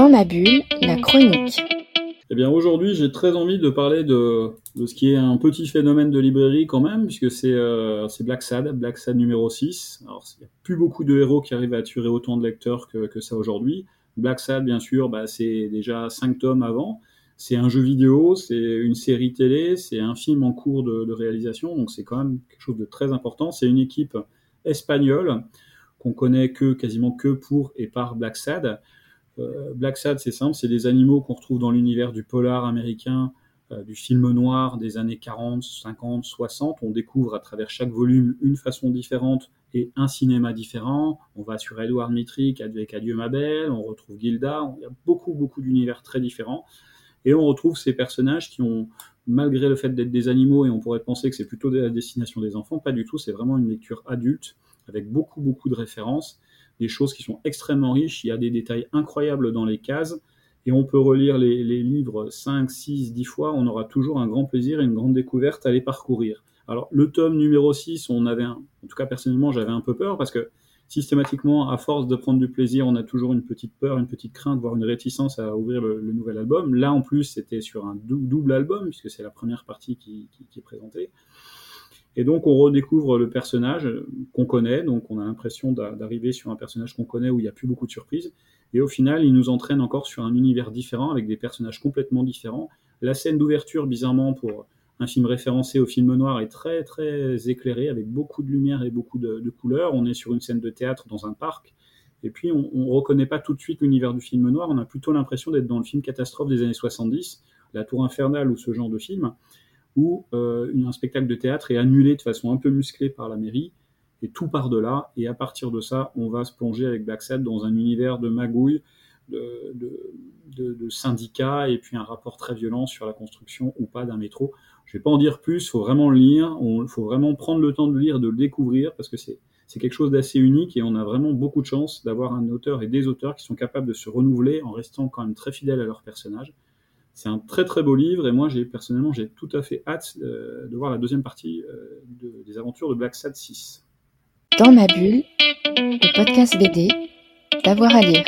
Dans ma bulle, la chronique. Eh bien aujourd'hui, j'ai très envie de parler de, ce qui est un petit phénomène de librairie quand même, puisque c'est euh, Black Sad, Black Sad numéro 6. Alors il n'y a plus beaucoup de héros qui arrivent à attirer autant de lecteurs que, ça aujourd'hui. Black Sad, bien sûr, bah, c'est déjà 5 tomes avant. C'est un jeu vidéo, c'est une série télé, c'est un film en cours de, de réalisation, donc c'est quand même quelque chose de très important. C'est une équipe espagnole qu'on connaît que quasiment que pour et par Black Sad. Euh, Black Sad, c'est simple, c'est des animaux qu'on retrouve dans l'univers du polar américain, euh, du film noir des années 40, 50, 60. On découvre à travers chaque volume une façon différente et un cinéma différent. On va sur Edward Mitrick avec Adieu ma belle, on retrouve Gilda, il y a beaucoup, beaucoup d'univers très différents. Et on retrouve ces personnages qui ont, malgré le fait d'être des animaux, et on pourrait penser que c'est plutôt la destination des enfants, pas du tout, c'est vraiment une lecture adulte, avec beaucoup, beaucoup de références des choses qui sont extrêmement riches. Il y a des détails incroyables dans les cases. Et on peut relire les, livres 5, 6, 10 fois. On aura toujours un grand plaisir et une grande découverte à les parcourir. Alors, le tome numéro 6, on avait, en tout cas personnellement, j'avais un peu peur parce que systématiquement, à force de prendre du plaisir, on a toujours une petite peur, une petite crainte, voire une réticence à ouvrir le, nouvel album. Là, en plus, c'était sur un double album, puisque c'est la première partie qui est présentée. Et donc on redécouvre le personnage qu'on connaît, donc on a l'impression d'arriver sur un personnage qu'on connaît où il n'y a plus beaucoup de surprises. Et au final, il nous entraîne encore sur un univers différent avec des personnages complètement différents. La scène d'ouverture, bizarrement, pour un film référencé au film noir, est très très éclairée avec beaucoup de lumière et beaucoup de, couleurs. On est sur une scène de théâtre dans un parc. Et puis on ne reconnaît pas tout de suite l'univers du film noir, on a plutôt l'impression d'être dans le film catastrophe des années 70, La Tour Infernale ou ce genre de film où euh, un spectacle de théâtre est annulé de façon un peu musclée par la mairie, et tout part de là, et à partir de ça, on va se plonger avec Black Sad dans un univers de magouilles, de, syndicats, et puis un rapport très violent sur la construction ou pas d'un métro. Je vais pas en dire plus, faut vraiment le lire, il faut vraiment prendre le temps de le lire, de le découvrir, parce que c'est quelque chose d'assez unique, et on a vraiment beaucoup de chance d'avoir un auteur et des auteurs qui sont capables de se renouveler en restant quand même très fidèles à leur personnage. C'est un très très beau livre et moi j'ai personnellement j'ai tout à fait hâte euh, de voir la deuxième partie euh, des aventures de Black Sad 6. Dans ma bulle, le podcast BD, d'avoir à lire.